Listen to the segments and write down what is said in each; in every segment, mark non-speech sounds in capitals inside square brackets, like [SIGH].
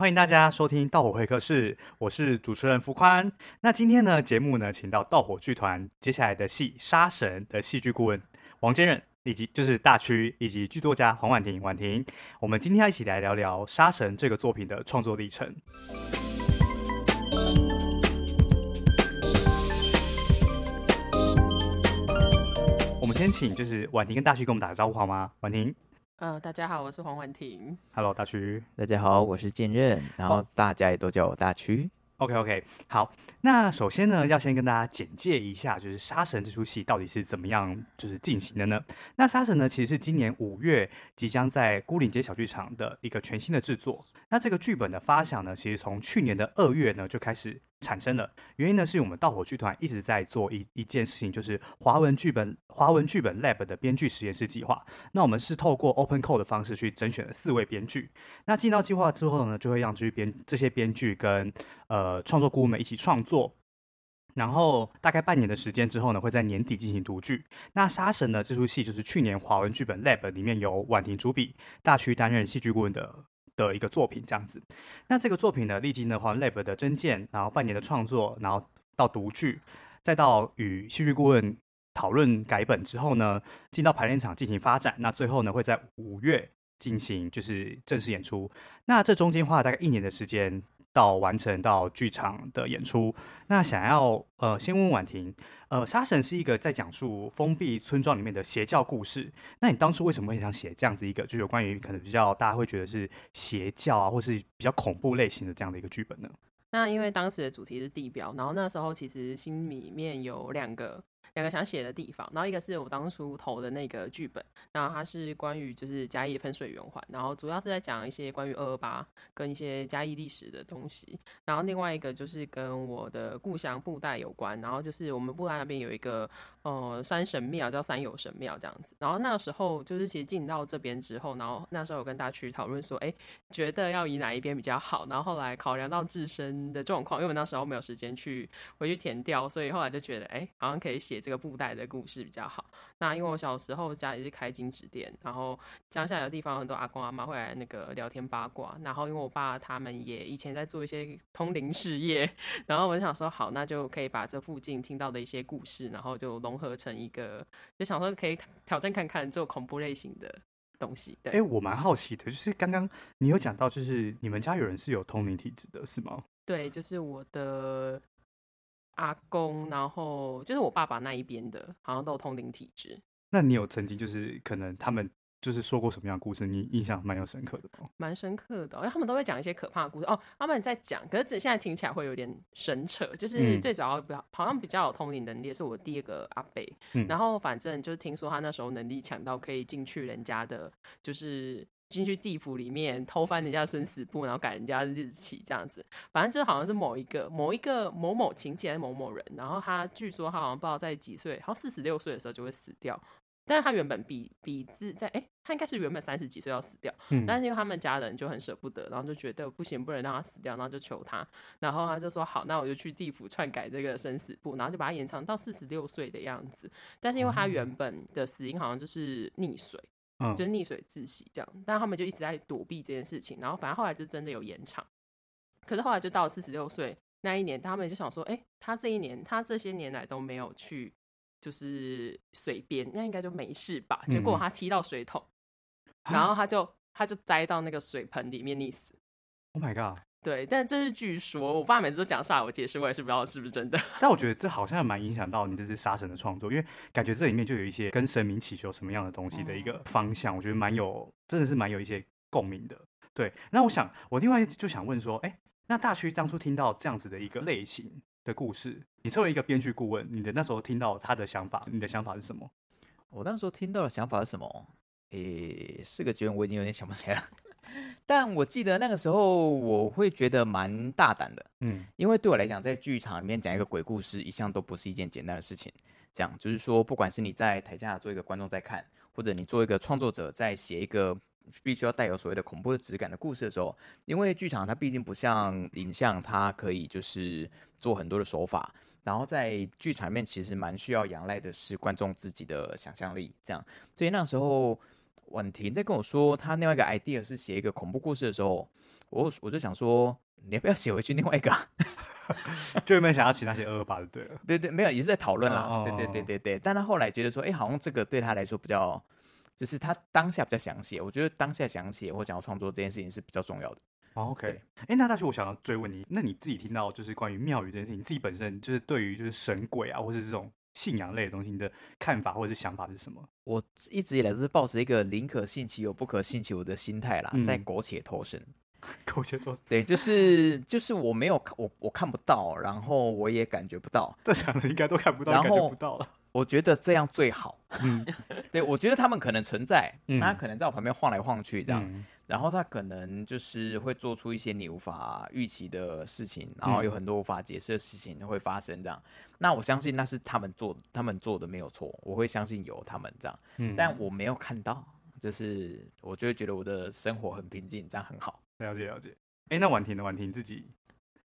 欢迎大家收听《盗火会客室》，我是主持人福宽。那今天呢，节目呢，请到盗火剧团接下来的戏《杀神》的戏剧顾问王坚忍，以及就是大区以及剧作家黄婉婷。婉婷，我们今天要一起来聊聊《杀神》这个作品的创作历程。我们先请就是婉婷跟大区跟我们打个招呼好吗？婉婷。嗯、呃，大家好，我是黄婉婷。Hello，大区。大家好，我是剑刃，然后大家也都叫我大区。OK，OK，okay, okay. 好。那首先呢，要先跟大家简介一下，就是《杀神》这出戏到底是怎么样就是进行的呢？那《杀神》呢，其实是今年五月即将在孤岭街小剧场的一个全新的制作。那这个剧本的发想呢，其实从去年的二月呢就开始产生了。原因呢，是我们盗火剧团一直在做一一件事情，就是华文剧本华文剧本 Lab 的编剧实验室计划。那我们是透过 Open Call 的方式去甄选了四位编剧。那进到计划之后呢，就会让这些编这些编剧跟呃创作顾问们一起创作。然后大概半年的时间之后呢，会在年底进行读剧。那《杀神》呢，这出戏就是去年华文剧本 Lab 里面由婉婷主笔，大区担任戏剧顾问的的一个作品，这样子。那这个作品呢，历经的话 Lab 的征件，然后半年的创作，然后到读剧，再到与戏剧顾问讨论改本之后呢，进到排练场进行发展。那最后呢，会在五月进行就是正式演出。那这中间花了大概一年的时间。到完成到剧场的演出，那想要呃先问婉婷，呃，杀神是一个在讲述封闭村庄里面的邪教故事，那你当初为什么会想写这样子一个，就有关于可能比较大家会觉得是邪教啊，或是比较恐怖类型的这样的一个剧本呢？那因为当时的主题是地标，然后那时候其实心里面有两个。两个想写的地方，然后一个是我当初投的那个剧本，然后它是关于就是嘉义喷水圆环，然后主要是在讲一些关于二二八跟一些嘉义历史的东西，然后另外一个就是跟我的故乡布袋有关，然后就是我们布袋那边有一个呃山神庙叫山有神庙这样子，然后那时候就是其实进到这边之后，然后那时候有跟大区讨论说，哎，觉得要以哪一边比较好，然后后来考量到自身的状况，因为我那时候没有时间去回去填掉，所以后来就觉得，哎，好像可以写这个布袋的故事比较好。那因为我小时候家里是开金纸店，然后乡下的地方很多阿公阿妈会来那个聊天八卦。然后因为我爸他们也以前在做一些通灵事业，[LAUGHS] 然后我就想说好，那就可以把这附近听到的一些故事，然后就融合成一个，就想说可以挑战看看做恐怖类型的东西。对，哎，我蛮好奇的，就是刚刚你有讲到，就是你们家有人是有通灵体质的，是吗？对，就是我的。阿公，然后就是我爸爸那一边的，好像都有通灵体质。那你有曾经就是可能他们就是说过什么样的故事，你印象蛮有深刻的吗？蛮深刻的，因为他们都会讲一些可怕的故事哦。他们在讲，可是这现在听起来会有点神扯。就是最主要比较、嗯、好像比较有通灵能力的是我第二个阿伯、嗯，然后反正就是听说他那时候能力强到可以进去人家的，就是。进去地府里面偷翻人家生死簿，然后改人家日期这样子，反正就好像是某一个某一个某某亲戚还是某某人，然后他据说他好像不知道在几岁，好像四十六岁的时候就会死掉，但是他原本比比自在哎、欸，他应该是原本三十几岁要死掉，嗯，但是因为他们家人就很舍不得，然后就觉得不行，不能让他死掉，然后就求他，然后他就说好，那我就去地府篡改这个生死簿，然后就把他延长到四十六岁的样子，但是因为他原本的死因好像就是溺水。嗯，就是溺水窒息这样，但他们就一直在躲避这件事情，然后反正后来就真的有延长，可是后来就到了四十六岁那一年，他们就想说，哎、欸，他这一年他这些年来都没有去就是水边，那应该就没事吧？结果他踢到水桶，[SNIFFS] 嗯、然后他就他就栽到那个水盆里面溺死。Oh my god！对，但这是据说，我爸每次都讲煞有介事，我也是不知道是不是真的。[LAUGHS] 但我觉得这好像蛮影响到你这次杀神的创作，因为感觉这里面就有一些跟神明祈求什么样的东西的一个方向，我觉得蛮有，真的是蛮有一些共鸣的。对，那我想，我另外就想问说，哎，那大区当初听到这样子的一个类型的故事，你作为一个编剧顾问，你的那时候听到他的想法，你的想法是什么？我那时候听到的想法是什么？诶，四个结论我已经有点想不起来了。[LAUGHS] 但我记得那个时候，我会觉得蛮大胆的，嗯，因为对我来讲，在剧场里面讲一个鬼故事，一向都不是一件简单的事情。这样就是说，不管是你在台下做一个观众在看，或者你做一个创作者在写一个必须要带有所谓的恐怖的质感的故事的时候，因为剧场它毕竟不像影像，它可以就是做很多的手法，然后在剧场里面其实蛮需要仰赖的是观众自己的想象力，这样，所以那时候。婉婷在跟我说她另外一个 idea 是写一个恐怖故事的时候，我我就想说，你要不要写回去另外一个、[LAUGHS] [LAUGHS] 啊？就有没有想要请那些二二八就对了。对对，没有，也是在讨论啦。哦、对对对对对。但他后来觉得说，哎，好像这个对他来说比较，就是他当下比较想写。我觉得当下想写或想要创作这件事情是比较重要的。哦、OK，哎，那大学我想要追问你，那你自己听到就是关于庙宇这件事情，你自己本身就是对于就是神鬼啊，或者这种信仰类的东西，你的看法或者是想法是什么？我一直以来都是抱持一个宁可信其有，不可信其无的心态啦，嗯、在苟且偷生。[LAUGHS] 苟且偷生，对，就是就是我没有我我看不到，然后我也感觉不到，在场的应该都看不到，然后感觉不到了。我觉得这样最好。嗯，[LAUGHS] 对，我觉得他们可能存在，嗯、他可能在我旁边晃来晃去这样。嗯然后他可能就是会做出一些你无法预期的事情，然后有很多无法解释的事情会发生这样。嗯、那我相信那是他们做，他们做的没有错，我会相信有他们这样。嗯，但我没有看到，就是我就会觉得我的生活很平静，这样很好。了解了解。哎，那婉婷呢？婉婷自己，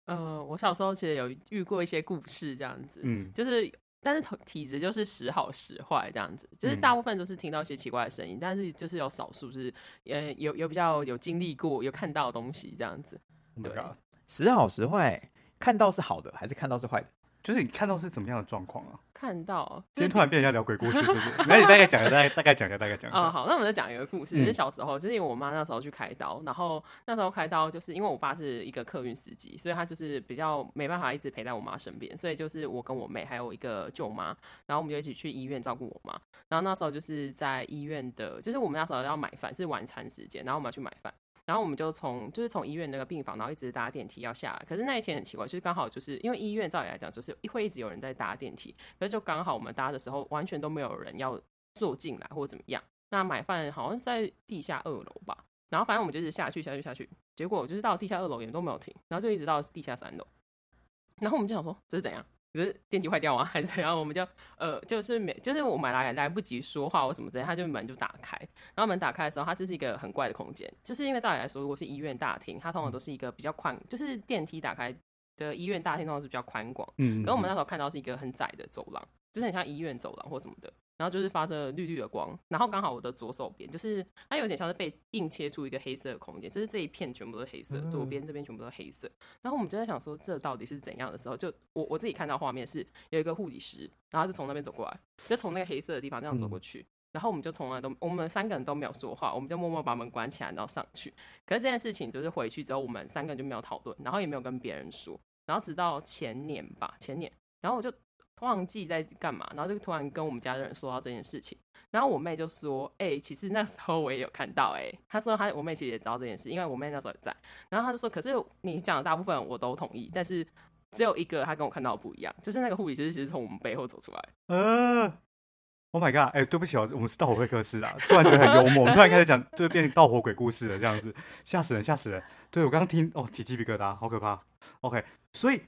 呃，我小时候其实有遇过一些故事这样子，嗯，就是。但是体质就是时好时坏这样子，就是大部分都是听到一些奇怪的声音，嗯、但是就是有少数是呃有有比较有经历过有看到的东西这样子。对，时好时坏，看到是好的还是看到是坏的？就是你看到是怎么样的状况啊？看到今天突然变成要聊鬼故事，是不是？[LAUGHS] 那你大概讲个，大概大概讲一下，大概讲个。哦，好，那我们再讲一个故事。就是小时候，就是因为我妈那时候去开刀，然后那时候开刀，就是因为我爸是一个客运司机，所以他就是比较没办法一直陪在我妈身边，所以就是我跟我妹还有一个舅妈，然后我们就一起去医院照顾我妈。然后那时候就是在医院的，就是我们那时候要买饭，是晚餐时间，然后我们要去买饭。然后我们就从就是从医院那个病房，然后一直搭电梯要下来。可是那一天很奇怪，就是刚好就是因为医院照理来讲就是会一直有人在搭电梯，可是就刚好我们搭的时候完全都没有人要坐进来或者怎么样。那买饭好像是在地下二楼吧，然后反正我们就是下去下去下去，结果就是到地下二楼也都没有停，然后就一直到地下三楼，然后我们就想说这是怎样？可是电梯坏掉啊，[LAUGHS] 还是怎样？我们就呃，就是没，就是我们来来不及说话或什么之类，他就门就打开。然后门打开的时候，它就是一个很怪的空间，就是因为照理来说，如果是医院大厅，它通常都是一个比较宽，就是电梯打开的医院大厅通常是比较宽广。嗯，嗯，嗯。可我们那时候看到是一个很窄的走廊，就是很像医院走廊或什么的。然后就是发着绿绿的光，然后刚好我的左手边就是它有点像是被硬切出一个黑色的空间，就是这一片全部都是黑色，左边这边全部都是黑色。然后我们就在想说，这到底是怎样的时候，就我我自己看到画面是有一个护理师，然后就从那边走过来，就从那个黑色的地方这样走过去，然后我们就从来都我们三个人都没有说话，我们就默默把门关起来，然后上去。可是这件事情就是回去之后，我们三个人就没有讨论，然后也没有跟别人说，然后直到前年吧，前年，然后我就。忘记在干嘛，然后就突然跟我们家的人说到这件事情，然后我妹就说：“哎、其实那时候我也有看到、欸。”哎，[LAUGHS] 她说她我妹其实也知道这件事，因为我妹那时候也在。然后她就说：“可是你讲的大部分我都同意，但是只有一个她跟我看到的不一样，就是那个护理师其实从我们背后走出来。”嗯，Oh my god！哎、欸，对不起哦，我们是盗火会客室啊，突然觉得很幽默，我们突然开始讲，就变成盗火鬼故事了，这样子吓死人，吓死人。对，我刚刚听哦，起鸡皮疙瘩，好可怕。OK，所以。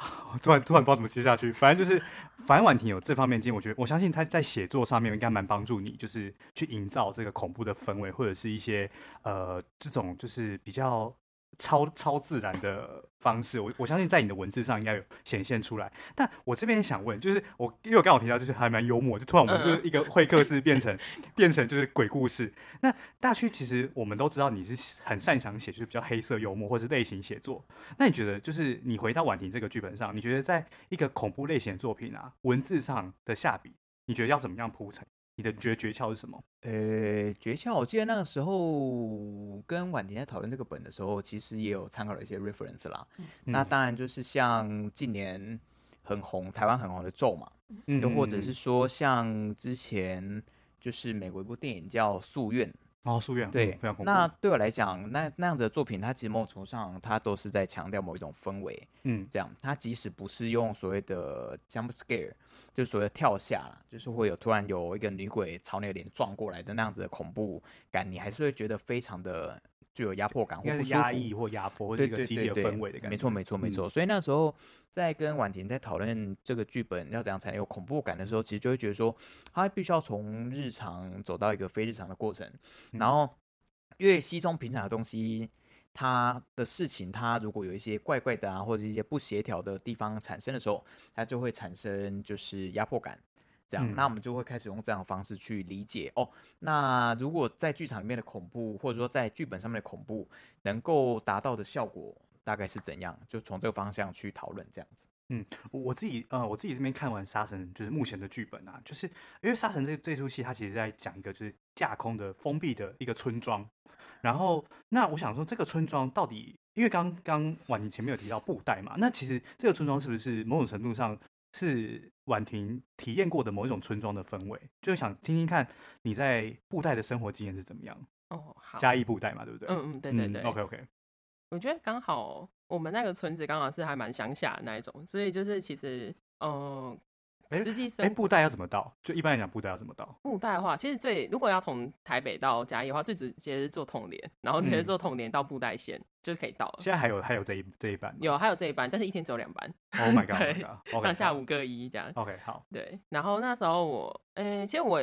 [LAUGHS] 突然突然不知道怎么接下去，反正就是，反正婉婷有这方面经验，我觉得我相信她在写作上面应该蛮帮助你，就是去营造这个恐怖的氛围，或者是一些呃这种就是比较。超超自然的方式，我我相信在你的文字上应该有显现出来。但我这边也想问，就是我因为我刚好提到，就是还蛮幽默，就突然我们就是一个会客室变成 [LAUGHS] 变成就是鬼故事。那大区其实我们都知道你是很擅长写，就是比较黑色幽默或者类型写作。那你觉得，就是你回到婉婷这个剧本上，你觉得在一个恐怖类型的作品啊，文字上的下笔，你觉得要怎么样铺陈？你的诀诀窍是什么？呃，诀窍，我记得那个时候跟婉婷在讨论这个本的时候，其实也有参考了一些 reference 啦。嗯、那当然就是像近年很红，台湾很红的咒嘛，嗯、又或者是说像之前就是美国一部电影叫《夙愿》哦，《夙愿》对，嗯、那对我来讲，那那样子的作品，它其实某种程度上，它都是在强调某一种氛围。嗯，这样，它即使不是用所谓的 jump scare。就所谓跳下了，就是会有突然有一个女鬼朝你的脸撞过来的那样子的恐怖感，你还是会觉得非常的具有压迫感，或压抑或压迫，或者一个激烈氛围的感觉。没错，没错，没错。所以那时候在跟婉婷在讨论这个剧本要怎样才能有恐怖感的时候，其实就会觉得说，他必须要从日常走到一个非日常的过程，然后越稀松平常的东西。他的事情，他如果有一些怪怪的啊，或者一些不协调的地方产生的时候，他就会产生就是压迫感。这样，嗯、那我们就会开始用这样的方式去理解哦。那如果在剧场里面的恐怖，或者说在剧本上面的恐怖，能够达到的效果大概是怎样？就从这个方向去讨论这样子。嗯，我自己呃，我自己这边看完《杀神》，就是目前的剧本啊，就是因为《杀神》这这出戏，它其实在讲一个就是架空的封闭的一个村庄。然后，那我想说，这个村庄到底，因为刚刚婉婷前面有提到布袋嘛，那其实这个村庄是不是某种程度上是婉婷体验过的某一种村庄的氛围？就是想听听看你在布袋的生活经验是怎么样？哦，好，嘉义布袋嘛，对不对？嗯嗯，对对对。嗯、OK OK。我觉得刚好我们那个村子刚好是还蛮乡下的那一种，所以就是其实，嗯、呃，实际上，哎，布袋要怎么到？就一般来讲，布袋要怎么到？布袋的话，其实最如果要从台北到嘉义的话，最直接是坐统联，然后直接坐统联到布袋线、嗯、就可以到了。现在还有还有这一这一班？有还有这一班，但是一天只有两班。[LAUGHS] Oh my god！[LAUGHS] 上下五个一这样。OK，好。对，然后那时候我，嗯，其实我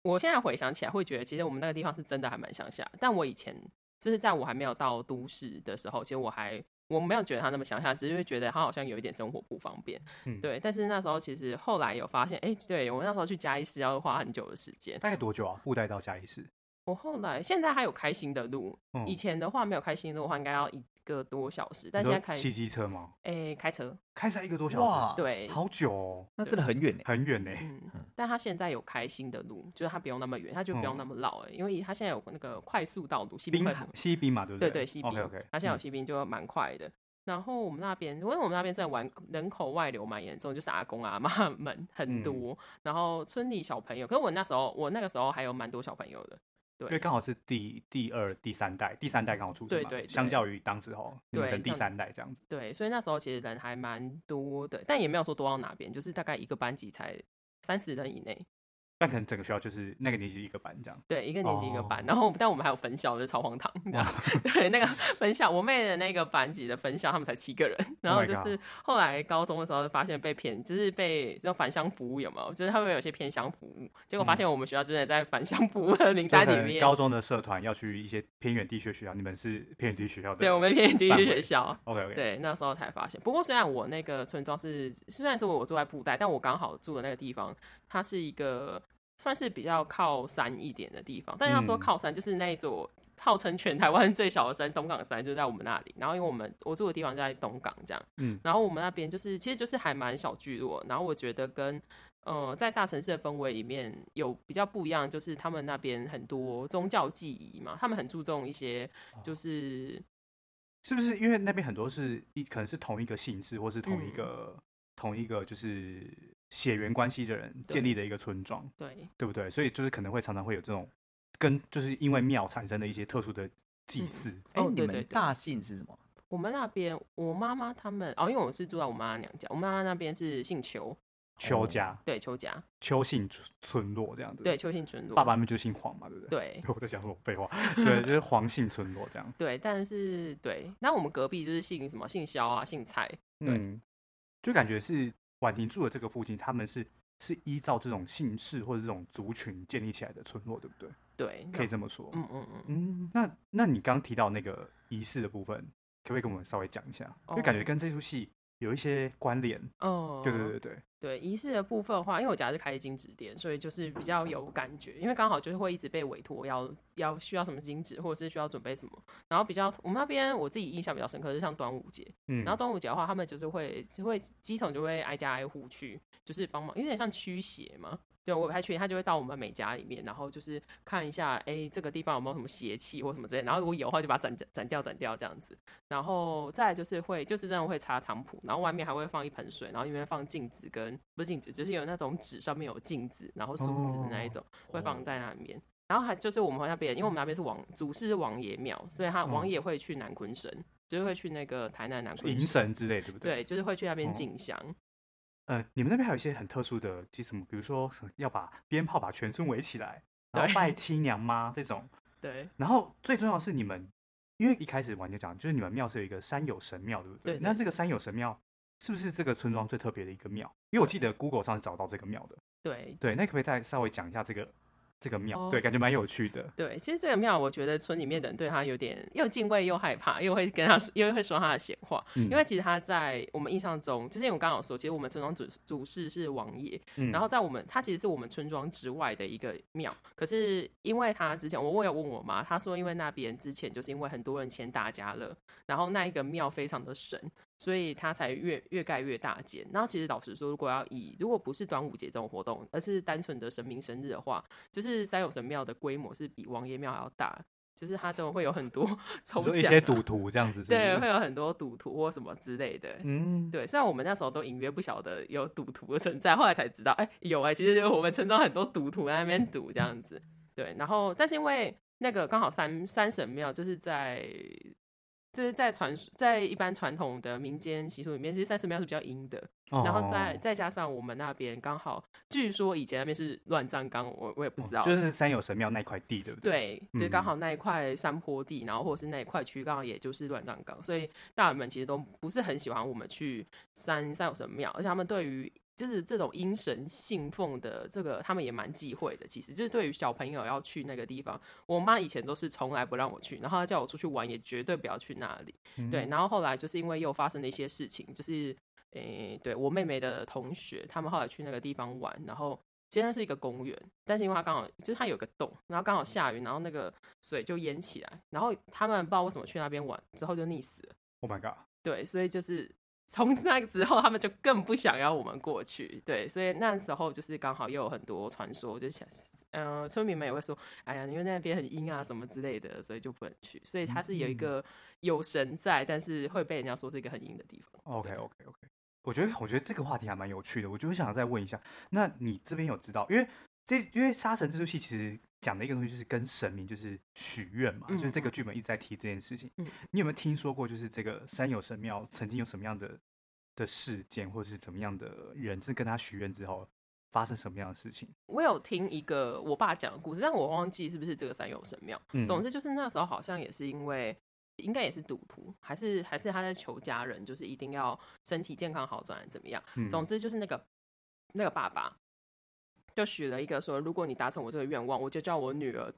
我现在回想起来，会觉得其实我们那个地方是真的还蛮乡下，但我以前。就是在我还没有到都市的时候，其实我还我没有觉得他那么乡下，只是会觉得他好像有一点生活不方便。嗯，对。但是那时候其实后来有发现，哎、欸，对，我那时候去嘉义市要花很久的时间。大概多久啊？布袋到嘉义市？我后来现在还有开心的路，嗯、以前的话没有开心的路的话，应该要一个多小时。但现在开骑机车吗？哎、欸，开车，开车一个多小时，哇对，好久哦，那真的很远呢，很远呢。嗯，但他现在有开新的路，就是他不用那么远，他就不用那么绕哎，嗯、因为他现在有那个快速道路，西滨快速，西滨嘛，对不对？对对，西滨。OK OK，他现在有西滨就蛮快的。嗯、然后我们那边，因为我们那边真的玩人口外流蛮严重，就是阿公阿妈们很多，嗯、然后村里小朋友，可是我那时候，我那个时候还有蛮多小朋友的。对因为刚好是第第二、第三代，第三代刚好出生嘛，对，对对，相较于当时候，对，等第三代这样子，对，所以那时候其实人还蛮多的，但也没有说多到哪边，就是大概一个班级才三十人以内。但可能整个学校就是那个年级一个班这样，对，一个年级一个班，然后但我们还有分校，就是超荒唐，对，那个分校，我妹的那个班级的分校，他们才七个人，然后就是后来高中的时候发现被骗，就是被这种返乡服务有没有？就是他们有些偏乡服务，结果发现我们学校真的在返乡服务的名单里面。高中的社团要去一些偏远地区学校，你们是偏远地区学校的？对，我们偏远地区学校。OK OK。对，那时候才发现。不过虽然我那个村庄是虽然是我住在布袋，但我刚好住的那个地方，它是一个。算是比较靠山一点的地方，但要说靠山，就是那一座号称全台湾最小的山——东港山，就在我们那里。然后因为我们我住的地方就在东港，这样，嗯，然后我们那边就是其实就是还蛮小聚落。然后我觉得跟呃在大城市的氛围里面有比较不一样，就是他们那边很多宗教记忆嘛，他们很注重一些，就是是不是因为那边很多是一可能是同一个姓氏，或是同一个、嗯、同一个就是。血缘关系的人建立的一个村庄，对，对不对？所以就是可能会常常会有这种跟就是因为庙产生的一些特殊的祭祀。哎、嗯，你们大姓是什么？我们那边我妈妈他们哦，因为我是住在我妈妈娘家，我妈妈那边是姓邱，邱家，对，邱家，邱姓村落这样子。对，邱姓村落，爸爸们就姓黄嘛，对不对？对，[LAUGHS] 我在讲什么废话？对，就是黄姓村落这样。对，但是对，那我们隔壁就是姓什么？姓肖啊，姓蔡，对，嗯、就感觉是。婉婷住的这个附近，他们是是依照这种姓氏或者这种族群建立起来的村落，对不对？对，可以这么说。嗯嗯嗯嗯。那那你刚提到那个仪式的部分，可不可以跟我们稍微讲一下？因为、哦、感觉跟这出戏有一些关联。哦。对对对对。对仪式的部分的话，因为我家是开金纸店，所以就是比较有感觉。因为刚好就是会一直被委托要要需要什么金纸，或者是需要准备什么。然后比较我们那边我自己印象比较深刻是像端午节，嗯，然后端午节的话，他们就是会会乩童就会挨家挨户去，就是帮忙，有点像驱邪嘛。对，我不太确定，他就会到我们每家里面，然后就是看一下，哎，这个地方有没有什么邪气或什么之类，然后如果有的话，就把它斩斩掉，斩掉这样子。然后再来就是会，就是真的会擦菖蒲，然后外面还会放一盆水，然后里面放镜子跟不是镜子，就是有那种纸上面有镜子，然后梳子的那一种，会放在那里面。然后还就是我们那边，因为我们那边是王祖师是王爷庙，所以他王爷会去南鲲神，就是会去那个台南南鲲迎神之类，对不对？对，就是会去那边进香。呃，你们那边还有一些很特殊的，祭什么，比如说要把鞭炮把全村围起来，然后拜亲娘妈这种。[LAUGHS] 对。然后最重要的是你们，因为一开始玩就讲，就是你们庙是有一个山有神庙，对不对？对，对。那这个山有神庙是不是这个村庄最特别的一个庙？因为我记得 Google 上找到这个庙的。对。对，那可不可以再稍微讲一下这个这个庙，哦、对，感觉蛮有趣的。对，其实这个庙，我觉得村里面的人对他有点又敬畏又害怕，又会跟他又会说他的闲话。嗯、因为其实他在我们印象中，就是我刚刚有说，其实我们村庄主主事是王爷，嗯、然后在我们他其实是我们村庄之外的一个庙。可是因为他之前，我我有问我妈，她说因为那边之前就是因为很多人签大家了，然后那一个庙非常的神。所以他才越越盖越大间。然后其实老实说，如果要以如果不是端午节这种活动，而是单纯的神明生日的话，就是三有神庙的规模是比王爷庙还要大。就是他怎么会有很多 [LAUGHS] 抽奖、啊，一些赌徒这样子 [LAUGHS] 是是，对，会有很多赌徒或什么之类的。嗯，对。虽然我们那时候都隐约不晓得有赌徒的存在，后来才知道，哎、欸，有哎、欸，其实就是我们村庄很多赌徒在那边赌这样子。对，然后但是因为那个刚好三三神庙就是在。就是在传在一般传统的民间习俗里面，其实三神庙是比较阴的。Oh. 然后再再加上我们那边刚好，据说以前那边是乱葬岗，我我也不知道。Oh, 就是山有神庙那块地，对不对？对，嗯、就刚好那一块山坡地，然后或者是那一块区，刚好也就是乱葬岗，所以大人们其实都不是很喜欢我们去山山有神庙，而且他们对于。就是这种阴神信奉的这个，他们也蛮忌讳的。其实就是对于小朋友要去那个地方，我妈以前都是从来不让我去，然后她叫我出去玩也绝对不要去那里。嗯、对，然后后来就是因为又发生了一些事情，就是诶、欸，对我妹妹的同学，他们后来去那个地方玩，然后现在是一个公园，但是因为它刚好就是它有个洞，然后刚好下雨，然后那个水就淹起来，然后他们不知道为什么去那边玩之后就溺死了。Oh my god！对，所以就是。从那个时候，他们就更不想要我们过去，对，所以那时候就是刚好又有很多传说，就想，嗯、呃，村民们也会说，哎呀，因为那边很阴啊，什么之类的，所以就不能去。所以它是有一个有神在，但是会被人家说是一个很阴的地方。OK，OK，OK，okay, okay, okay. 我觉得，我觉得这个话题还蛮有趣的，我就想再问一下，那你这边有知道？因为这，因为杀神这出戏其实讲的一个东西就是跟神明就是许愿嘛，嗯、就是这个剧本一直在提这件事情。嗯、你有没有听说过，就是这个山有神庙曾经有什么样的的事件，或者是怎么样的人，是跟他许愿之后发生什么样的事情？我有听一个我爸讲的故事，但我忘记是不是这个山有神庙。嗯、总之就是那时候好像也是因为，应该也是赌徒，还是还是他在求家人，就是一定要身体健康好转，怎么样？嗯、总之就是那个那个爸爸。就许了一个说，如果你达成我这个愿望，我就叫我女儿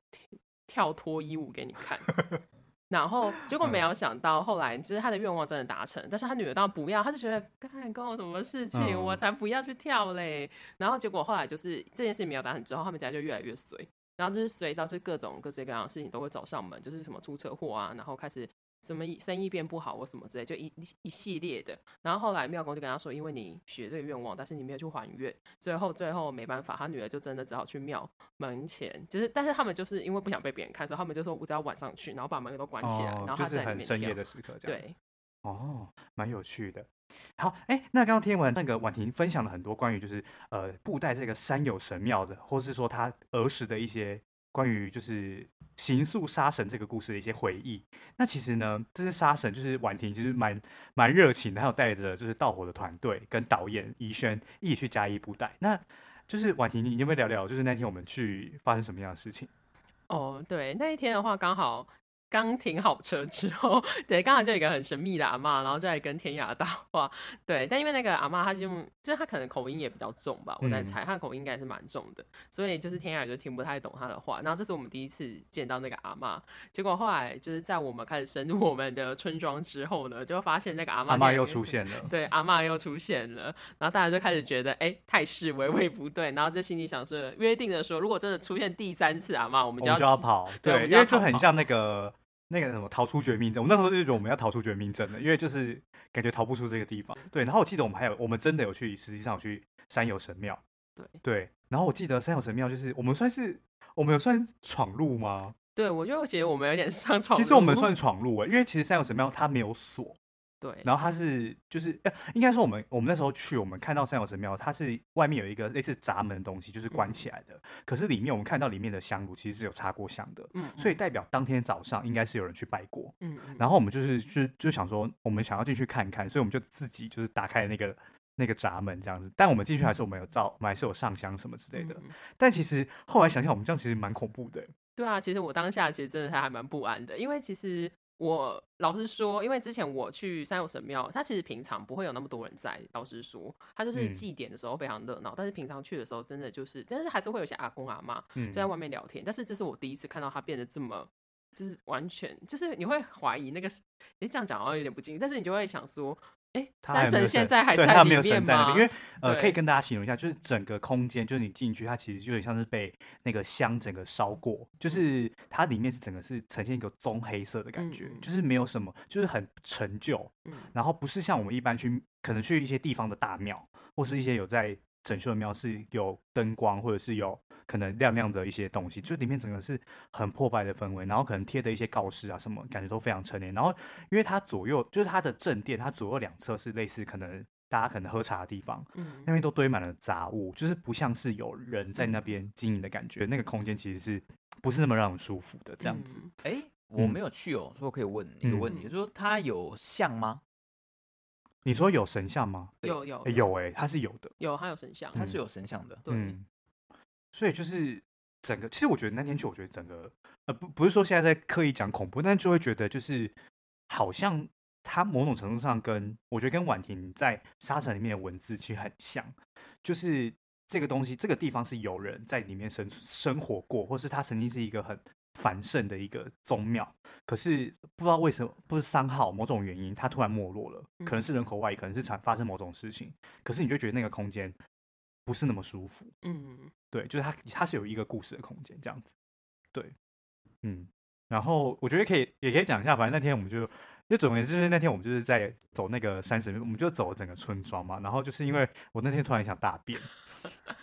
跳脱衣舞给你看。[LAUGHS] 然后结果没有想到，后来其实他的愿望真的达成，但是他女儿当然不要，他就觉得干关我什么事情，我才不要去跳嘞。然后结果后来就是这件事情没有达成之后，他们家就越来越衰，然后就是衰到是各种各式各样的事情都会找上门，就是什么出车祸啊，然后开始。什么生意变不好或什么之类，就一一系列的。然后后来庙公就跟他说，因为你许这个愿望，但是你没有去还愿，最后最后没办法，他女儿就真的只好去庙门前。就是，但是他们就是因为不想被别人看，所以他们就说我只要晚上去，然后把门都关起来，哦、然后他在里面就是很深夜的时刻这样。对，哦，蛮有趣的。好，哎，那刚刚听完那个婉婷分享了很多关于就是呃布袋这个山有神庙的，或是说他儿时的一些。关于就是刑诉杀神这个故事的一些回忆，那其实呢，这是杀神，就是婉婷，就是蛮蛮热情的，还有带着就是盗火的团队跟导演宜轩一起去嘉义布袋。那就是婉婷，你有没有聊聊，就是那天我们去发生什么样的事情？哦，对，那一天的话刚好。刚停好车之后，[LAUGHS] 对，刚好就有一个很神秘的阿妈，然后就来跟天雅搭话，对，但因为那个阿妈，她就就是她可能口音也比较重吧，我在猜，她口音应该是蛮重的，所以就是天雅就听不太懂她的话。然后这是我们第一次见到那个阿妈，结果后来就是在我们开始深入我们的村庄之后呢，就发现那个阿妈阿妈又出现了，对，阿妈又出现了，然后大家就开始觉得哎，态势微微不对，然后就心里想说，约定的说，如果真的出现第三次阿妈，我们就要，跑，对，对因为就很像那个。那个什么逃出绝命镇，我们那时候就觉得我们要逃出绝命镇了，因为就是感觉逃不出这个地方。对，然后我记得我们还有，我们真的有去，实际上有去山有神庙。对对，然后我记得山有神庙就是我们算是我们有算闯入吗？对，我就觉得我们有点上闯。其实我们算闯入诶，因为其实山有神庙它没有锁。对，然后它是就是呃，应该说我们我们那时候去，我们看到三有神庙，它是外面有一个类似闸门的东西，就是关起来的。嗯、可是里面我们看到里面的香炉其实是有插过香的，嗯，所以代表当天早上应该是有人去拜过，嗯，然后我们就是就就想说，我们想要进去看看，所以我们就自己就是打开那个那个闸门这样子。但我们进去还是我们有照，我们还是有上香什么之类的。嗯、但其实后来想想，我们这样其实蛮恐怖的。对啊，其实我当下其实真的还还蛮不安的，因为其实。我老实说，因为之前我去三有神庙，它其实平常不会有那么多人在。老实说，它就是祭典的时候非常热闹，嗯、但是平常去的时候，真的就是，但是还是会有些阿公阿妈在外面聊天。嗯、但是这是我第一次看到它变得这么，就是完全，就是你会怀疑那个，哎，这样讲好像有点不敬，但是你就会想说。哎，山神现在还在里面吗？对，他没有神在那边，因为呃，可以跟大家形容一下，就是整个空间，就是你进去，它其实就有点像是被那个香整个烧过，就是它里面是整个是呈现一个棕黑色的感觉，嗯、就是没有什么，就是很陈旧，嗯、然后不是像我们一般去可能去一些地方的大庙，或是一些有在整修的庙是有灯光或者是有。可能亮亮的一些东西，就里面整个是很破败的氛围，然后可能贴的一些告示啊什么，感觉都非常陈年。然后，因为它左右就是它的正殿，它左右两侧是类似可能大家可能喝茶的地方，嗯，那边都堆满了杂物，就是不像是有人在那边经营的感觉。那个空间其实是不是那么让人舒服的这样子？哎、嗯欸，我没有去哦，所以我可以问一个问题，就是、说它有像吗？你说有神像吗？有有、欸、有哎、欸，它是有的，有它有神像，它是有神像的，对。嗯。所以就是整个，其实我觉得那天去，我觉得整个，呃，不不是说现在在刻意讲恐怖，但就会觉得就是好像它某种程度上跟我觉得跟婉婷在沙城里面的文字其实很像，就是这个东西，这个地方是有人在里面生生活过，或是它曾经是一个很繁盛的一个宗庙，可是不知道为什么，不是三号某种原因，它突然没落了，可能是人口外移，可能是产发生某种事情，可是你就觉得那个空间不是那么舒服，嗯。对，就是它，它是有一个故事的空间这样子。对，嗯，然后我觉得可以，也可以讲一下。反正那天我们就，因为总而言之，就是那天我们就是在走那个山神，我们就走了整个村庄嘛。然后就是因为我那天突然想大便，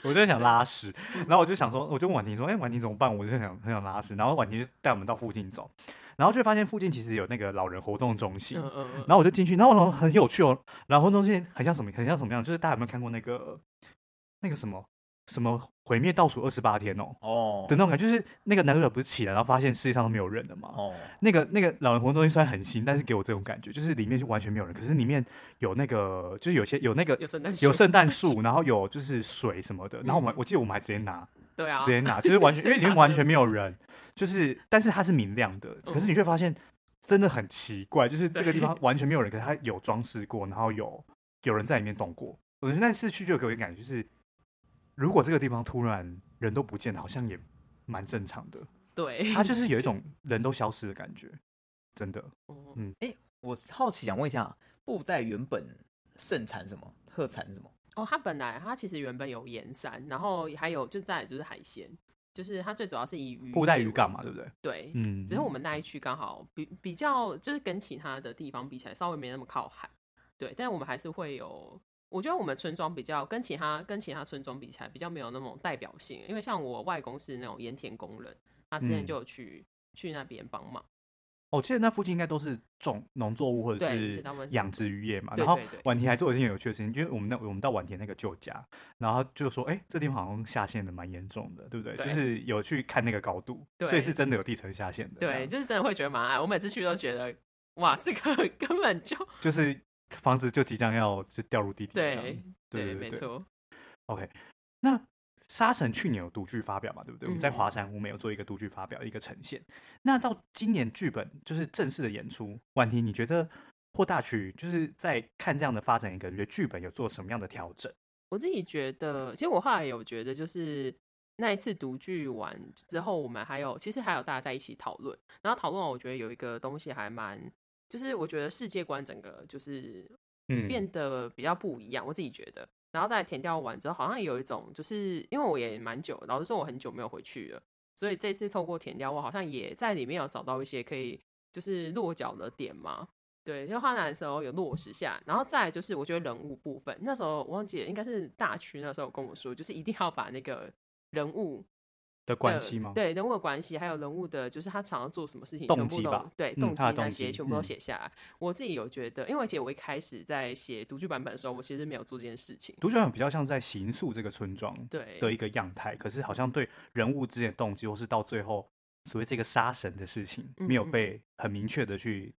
我就想拉屎，然后我就想说，我就问婉婷说：“哎，婉婷怎么办？”我就想很想拉屎。然后婉婷就带我们到附近走，然后就发现附近其实有那个老人活动中心。然后我就进去，然后很有趣哦，老人活动中心很像什么？很像什么样？就是大家有没有看过那个那个什么？什么毁灭倒数二十八天哦？哦，的那种感觉，就是那个男主角不是起来，然后发现世界上都没有人了嘛？哦，那个那个老人活动东西虽然很新，但是给我这种感觉，就是里面就完全没有人，可是里面有那个，就是有些有那个有圣诞有圣诞树，[LAUGHS] 然后有就是水什么的，然后我们我记得我们还直接拿，对啊，直接拿，就是完全因为里面完全没有人，就是但是它是明亮的，可是你却发现真的很奇怪，就是这个地方完全没有人，可是它有装饰过，然后有有人在里面动过。我觉得那次去就给我一个感觉就是。如果这个地方突然人都不见了，好像也蛮正常的。[LAUGHS] 对，它就是有一种人都消失的感觉，真的。嗯，哎、欸，我好奇想问一下，布袋原本盛产什么？特产什么？哦，它本来它其实原本有盐山，然后还有就在就是海鲜，就是它最主要是以鱼。布袋渔港嘛，对不对？对，嗯。只是我们那一区刚好比比较，就是跟其他的地方比起来，稍微没那么靠海。对，但我们还是会有。我觉得我们村庄比较跟其他跟其他村庄比起来，比较没有那种代表性。因为像我外公是那种盐田工人，他之前就有去、嗯、去那边帮忙。我、哦、记得那附近应该都是种农作物或者是养殖渔业嘛。然后婉婷还做了一件有趣的事情，就是我们那我们到婉婷那个旧家，然后就说：“哎、欸，这地方好像下陷的蛮严重的，对不对？”对就是有去看那个高度，对所以是真的有地层下陷的。对，就是真的会觉得蛮矮。我每次去都觉得，哇，这个 [LAUGHS] 根本就就是。房子就即将要就掉入地底，对对，对，没错。OK，那沙城去年有独剧发表嘛？对不对？嗯、我们在华山屋没有做一个独剧发表，一个呈现。那到今年剧本就是正式的演出，婉婷，你觉得或大曲就是在看这样的发展一个，你觉得剧本有做什么样的调整？我自己觉得，其实我后来有觉得，就是那一次读剧完之后，我们还有其实还有大家在一起讨论，然后讨论完，我觉得有一个东西还蛮。就是我觉得世界观整个就是变得比较不一样，我自己觉得。然后在填掉完之后，好像有一种就是因为我也蛮久，老实说我很久没有回去了，所以这次透过填掉，我好像也在里面有找到一些可以就是落脚的点嘛。对，因为花南的时候有落实下，然后再来就是我觉得人物部分，那时候我忘记了应该是大区那时候跟我说，就是一定要把那个人物。的关系吗？对人物的关系，还有人物的，就是他想要做什么事情，动机吧？对，动机那些全部都写下来。我自己有觉得，因为而且我一开始在写独剧版本的时候，我其实没有做这件事情。独剧版本比较像在形塑这个村庄对的一个样态，可是好像对人物之间的动机，或是到最后所谓这个杀神的事情，没有被很明确的去。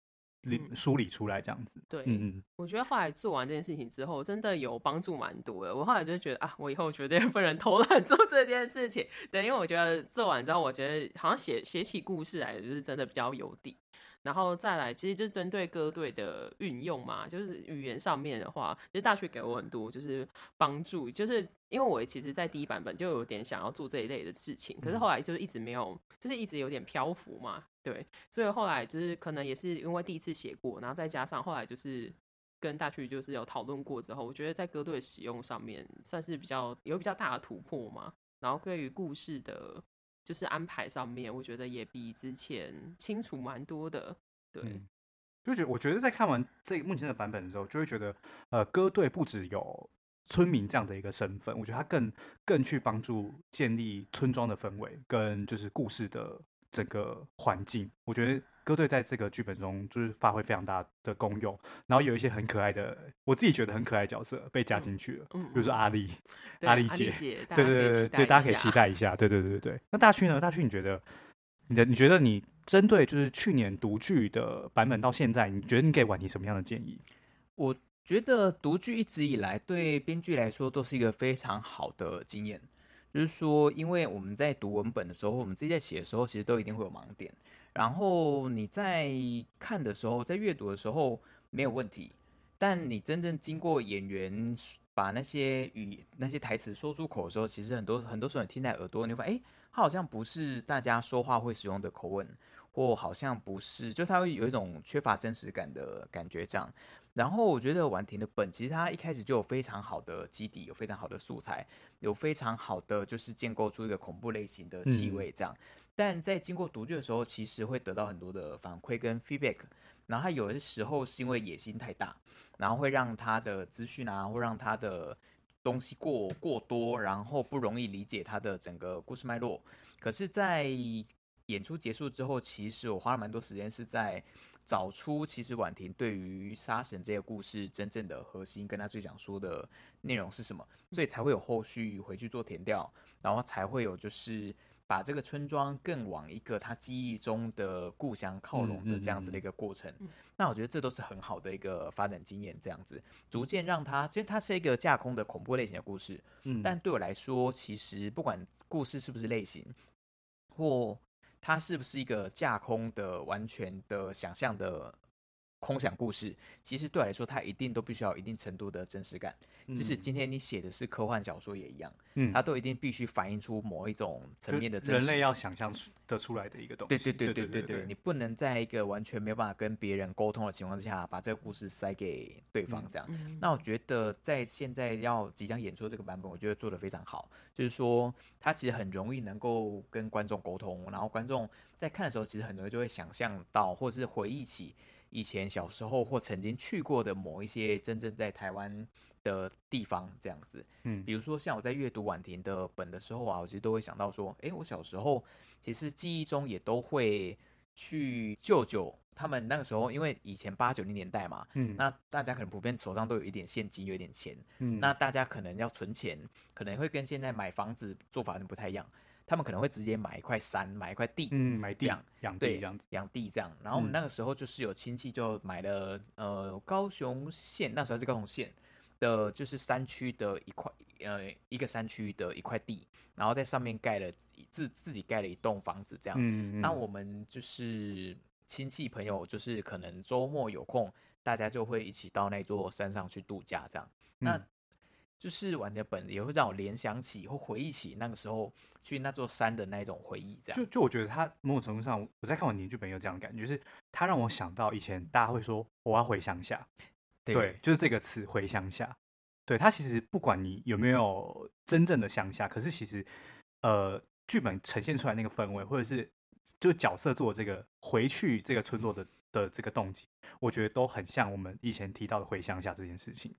梳理出来这样子，对，嗯嗯，我觉得后来做完这件事情之后，真的有帮助蛮多的。我后来就觉得啊，我以后绝对不能偷懒 [LAUGHS] 做这件事情。对，因为我觉得做完之后，我觉得好像写写起故事来，就是真的比较有底。然后再来，其实就是针对歌队的运用嘛，就是语言上面的话，其实大学给我很多就是帮助，就是因为我其实，在第一版本就有点想要做这一类的事情，可是后来就是一直没有，就是一直有点漂浮嘛，对，所以后来就是可能也是因为第一次写过，然后再加上后来就是跟大区就是有讨论过之后，我觉得在歌队使用上面算是比较有比较大的突破嘛，然后对于故事的。就是安排上面，我觉得也比之前清楚蛮多的。对，就觉我觉得在看完这目前的版本的时候，就会觉得，呃，歌队不只有村民这样的一个身份，我觉得他更更去帮助建立村庄的氛围，跟就是故事的整个环境。我觉得。歌队在这个剧本中就是发挥非常大的功用，然后有一些很可爱的，我自己觉得很可爱的角色被加进去了，嗯嗯、比如说阿丽，阿丽姐，对对对对，大家可以期待一下，对对对对对。那大勋呢？大勋，你觉得你的你觉得你针对就是去年独剧的版本到现在，你觉得你给婉婷什么样的建议？我觉得独剧一直以来对编剧来说都是一个非常好的经验，就是说，因为我们在读文本的时候，我们自己在写的时候，其实都一定会有盲点。然后你在看的时候，在阅读的时候没有问题，但你真正经过演员把那些语、那些台词说出口的时候，其实很多很多时候你听在耳朵，你会发现，哎，它好像不是大家说话会使用的口吻，或好像不是，就它会有一种缺乏真实感的感觉这样。然后我觉得婉婷的本其实它一开始就有非常好的基底，有非常好的素材，有非常好的就是建构出一个恐怖类型的气味这样。嗯但在经过读剧的时候，其实会得到很多的反馈跟 feedback，然后他有的时候是因为野心太大，然后会让他的资讯啊，会让他的东西过过多，然后不容易理解他的整个故事脉络。可是，在演出结束之后，其实我花了蛮多时间是在找出其实婉婷对于杀神这个故事真正的核心，跟他最想说的内容是什么，所以才会有后续回去做填调，然后才会有就是。把这个村庄更往一个他记忆中的故乡靠拢的这样子的一个过程，嗯嗯嗯、那我觉得这都是很好的一个发展经验。这样子逐渐让他，其实它是一个架空的恐怖类型的故事，嗯，但对我来说，其实不管故事是不是类型，或它是不是一个架空的、完全的想象的。空想故事，其实对我来说，它一定都必须要有一定程度的真实感。即使今天你写的是科幻小说也一样，嗯，它都一定必须反映出某一种层面的真实。人类要想象得出来的一个东西。对对对对对对，你不能在一个完全没有办法跟别人沟通的情况之下，把这个故事塞给对方这样。嗯，那我觉得在现在要即将演出这个版本，我觉得做的非常好。就是说，它其实很容易能够跟观众沟通，然后观众在看的时候，其实很容易就会想象到，或者是回忆起。以前小时候或曾经去过的某一些真正在台湾的地方，这样子，嗯，比如说像我在阅读婉婷的本的时候啊，我其实都会想到说，诶，我小时候其实记忆中也都会去舅舅他们那个时候，因为以前八九零年代嘛，嗯，那大家可能普遍手上都有一点现金，有一点钱，嗯，那大家可能要存钱，可能会跟现在买房子做法不太一样。他们可能会直接买一块山，买一块地，嗯，买地养养地这样子，养地这样。然后我们那个时候就是有亲戚就买了，呃，高雄县那时候是高雄县的，就是山区的一块，呃，一个山区的一块地，然后在上面盖了自自己盖了一栋房子这样。嗯，那我们就是亲戚朋友，就是可能周末有空，大家就会一起到那座山上去度假这样。那就是玩的本也会让我联想起或回忆起那个时候去那座山的那种回忆，这样。就就我觉得他某种程度上，我在看完你的剧本有这样的感觉，就是他让我想到以前大家会说我要回乡下，对，对，就是这个词回乡下。对，他其实不管你有没有真正的乡下，可是其实呃剧本呈现出来那个氛围，或者是就角色做这个回去这个村落的的这个动机，我觉得都很像我们以前提到的回乡下这件事情。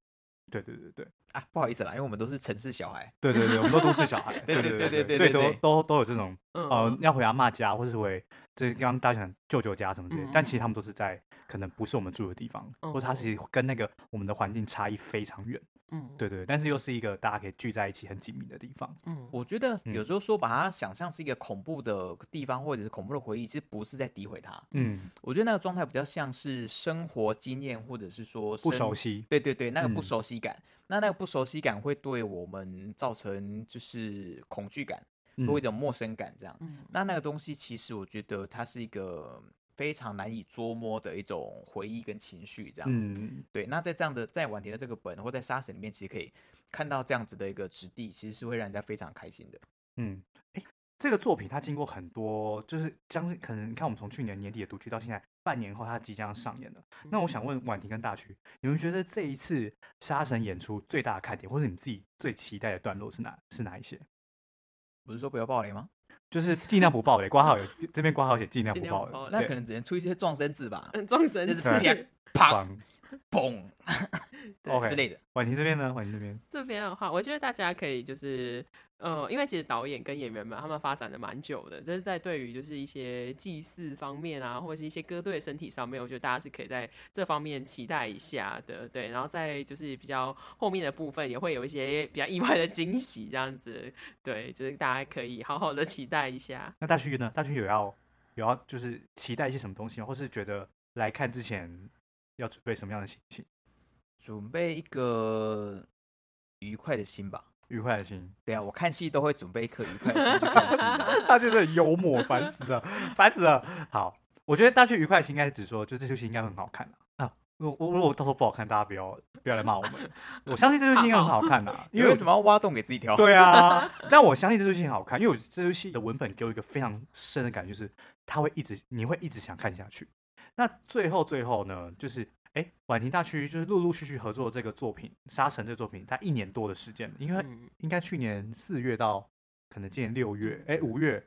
对对对对啊，不好意思啦，因为我们都是城市小孩。对对对，我们都都市小孩。对对对对对，所以都都都有这种呃，要回阿妈家，或是回就是刚刚大家讲舅舅家什么之类，但其实他们都是在可能不是我们住的地方，或者他其实跟那个我们的环境差异非常远。嗯，对对，但是又是一个大家可以聚在一起很紧密的地方。嗯，我觉得有时候说把它想象是一个恐怖的地方，或者是恐怖的回忆，其实不是在诋毁它。嗯，我觉得那个状态比较像是生活经验，或者是说不熟悉。对对对，那个不熟悉感，那那个不熟悉感会对我们造成就是恐惧感，或一种陌生感这样。那那个东西其实我觉得它是一个非常难以捉摸的一种回忆跟情绪，这样子。嗯、对，那在这样的在婉婷的这个本或在沙神里面，其实可以看到这样子的一个质地，其实是会让人家非常开心的。嗯，哎，这个作品它经过很多，就是将近可能你看我们从去年年底的读剧到现在半年后，它即将上演了。那我想问婉婷跟大区，你们觉得这一次杀神演出最大的看点，或是你自己最期待的段落是哪是哪一些？不是说不要暴雷吗？[LAUGHS] 就是尽量不暴雷，挂号有这边挂号写尽量不暴雷，那可能只能出一些撞声字吧，状声字，砰砰 [LAUGHS] 砰，[LAUGHS] OK 之类的。婉婷这边呢？婉婷这边这边的话，我觉得大家可以就是。呃，因为其实导演跟演员们他们发展的蛮久的，就是在对于就是一些祭祀方面啊，或者是一些歌队身体上面，我觉得大家是可以在这方面期待一下的，对。然后在就是比较后面的部分，也会有一些比较意外的惊喜，这样子，对，就是大家可以好好的期待一下。那大勋呢？大勋有要有要就是期待一些什么东西吗？或是觉得来看之前要准备什么样的心情？准备一个愉快的心吧。愉快的心，对啊，我看戏都会准备一颗愉快的心去看戏。[LAUGHS] 他觉得很幽默，烦死了，烦死了。好，我觉得大区愉快的心应该是指说，就这出戏应该很好看啊。我我如果到时候不好看，大家不要不要来骂我们。我相信这出戏应该很好看啊，[LAUGHS] 因为为什么要挖洞给自己跳？对啊，但我相信这出戏很好看，因为我这出戏的文本给我一个非常深的感觉，就是他会一直，你会一直想看下去。那最后最后呢，就是。哎，婉婷大区就是陆陆续续合作这个作品《杀神》这个作品，它一年多的时间，因为应该去年四月到可能今年六月，哎，五月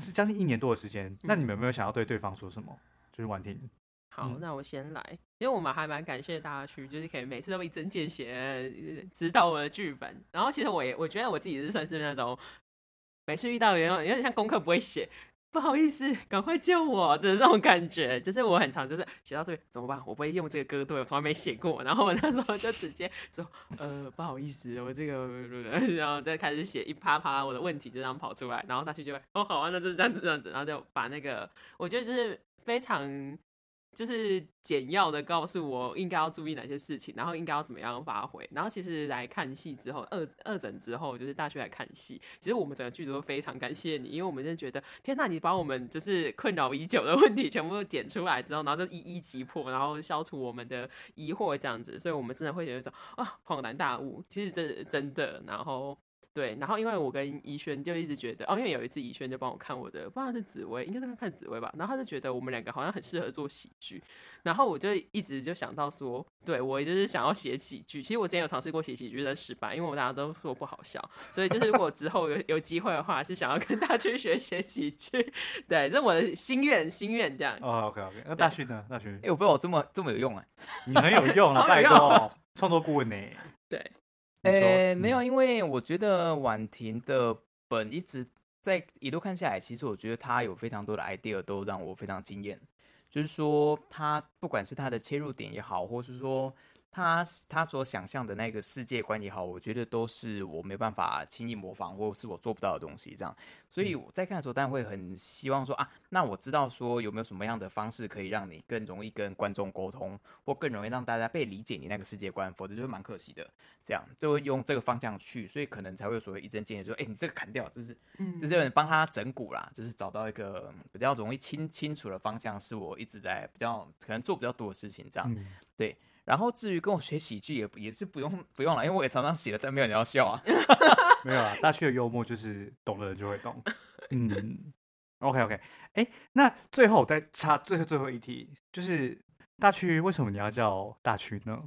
是将近一年多的时间。那你们有没有想要对对方说什么？就是婉婷。好，那我先来，因为我们还蛮感谢大家去，就是可以每次都一针见血指导我的剧本。然后其实我也我觉得我自己是算是那种每次遇到有有点像功课不会写。不好意思，赶快救我！就是这种感觉，就是我很常就是写到这边怎么办？我不会用这个歌对，我从来没写过。然后我那时候就直接说，呃，不好意思，我这个，[LAUGHS] 然后再开始写一啪啪，我的问题就这样跑出来。然后他去就会，哦，好啊，那就是这样子，这样子，然后就把那个，我觉得就是非常。就是简要的告诉我应该要注意哪些事情，然后应该要怎么样发挥。然后其实来看戏之后，二二诊之后，就是大区来看戏。其实我们整个剧组都非常感谢你，因为我们真的觉得，天呐，你把我们就是困扰已久的问题全部都点出来之后，然后就一一击破，然后消除我们的疑惑，这样子。所以我们真的会觉得说，啊，恍然大悟。其实这真的，然后。对，然后因为我跟怡轩就一直觉得，哦，因为有一次怡轩就帮我看我的，不知道是紫薇，应该是看紫薇吧，然后他就觉得我们两个好像很适合做喜剧，然后我就一直就想到说，对，我也就是想要写喜剧，其实我之前有尝试过写喜剧但失败，因为我们大家都说不好笑，所以就是如果之后有有机会的话，是想要跟大区学写喜剧，对，这是我的心愿，心愿这样。哦，OK OK，那大勋呢？大勋，哎，我不知道我这么这么有用哎，你很有用啊，拜托，创作顾问呢？对。诶、欸，没有，因为我觉得婉婷的本一直在一路看下来，其实我觉得她有非常多的 idea 都让我非常惊艳。就是说，她不管是她的切入点也好，或是说。他他所想象的那个世界观也好，我觉得都是我没办法轻易模仿，或是我做不到的东西。这样，所以我在看的时候，当然会很希望说啊，那我知道说有没有什么样的方式可以让你更容易跟观众沟通，或更容易让大家被理解你那个世界观，否则就会蛮可惜的。这样就会用这个方向去，所以可能才会有所谓一针见血，说哎，你这个砍掉，这是，这是有人帮他整蛊啦，就是找到一个比较容易清清楚的方向，是我一直在比较可能做比较多的事情。这样，对。然后至于跟我学喜剧也也是不用不用了，因为我也常常写了，但没有人要笑啊。[LAUGHS] 没有啊，大区的幽默就是懂的人就会懂。[LAUGHS] 嗯，OK OK，哎，那最后我再插最后最后一题，就是大区为什么你要叫大区呢？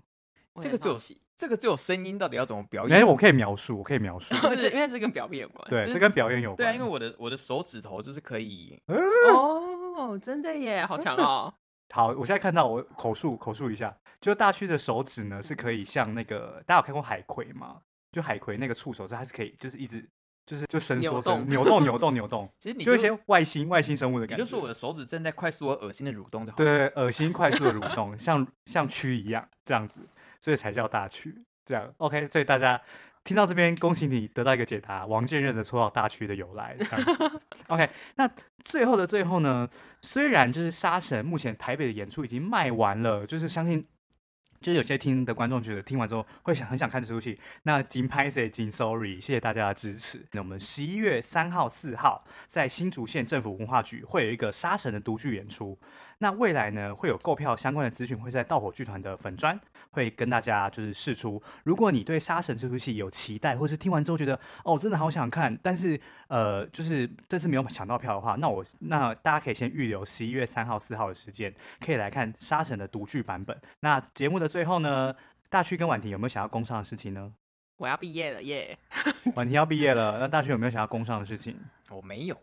这个只有这个只有声音，到底要怎么表演？哎，我可以描述，我可以描述，[LAUGHS] 就是因为这跟表演有关。对，这跟表演有关。对啊，因为我的我的手指头就是可以。哦，真的耶，好强哦。好，我现在看到我口述口述一下。就大区的手指呢，是可以像那个大家有看过海葵吗？就海葵那个触手是，它是可以，就是一直就是就伸缩伸扭动扭动扭动。[LAUGHS] 其实你就一些外星外星生物的感觉。就是我的手指正在快速而恶心的蠕动就好。对，恶心快速的蠕动，像像蛆一样这样子，所以才叫大蛆。这样 OK，所以大家听到这边，恭喜你得到一个解答，王建任的绰号大区的由来。这样子 [LAUGHS] OK，那最后的最后呢，虽然就是杀神目前台北的演出已经卖完了，就是相信。就是有些听的观众觉得听完之后会想很想看这出戏，那金拍谢金 sorry，谢谢大家的支持。那我们十一月三号、四号在新竹县政府文化局会有一个杀神的独剧演出。那未来呢，会有购票相关的资讯会在盗火剧团的粉专会跟大家就是试出。如果你对《杀神》这出戏有期待，或是听完之后觉得哦，真的好想看，但是呃，就是这次没有抢到票的话，那我那大家可以先预留十一月三号、四号的时间，可以来看《杀神》的独剧版本。那节目的最后呢，大旭跟婉婷有没有想要工商的事情呢？我要毕业了耶！[LAUGHS] 婉婷要毕业了，那大旭有没有想要工商的事情？我没有。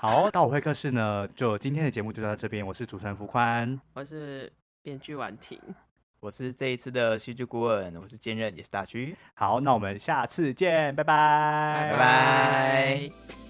好，到我会客室呢，就今天的节目就到这边。我是主持人福宽，我是编剧婉婷，我是这一次的戏剧顾问，我是兼任也是大区。好，那我们下次见，拜拜，拜拜。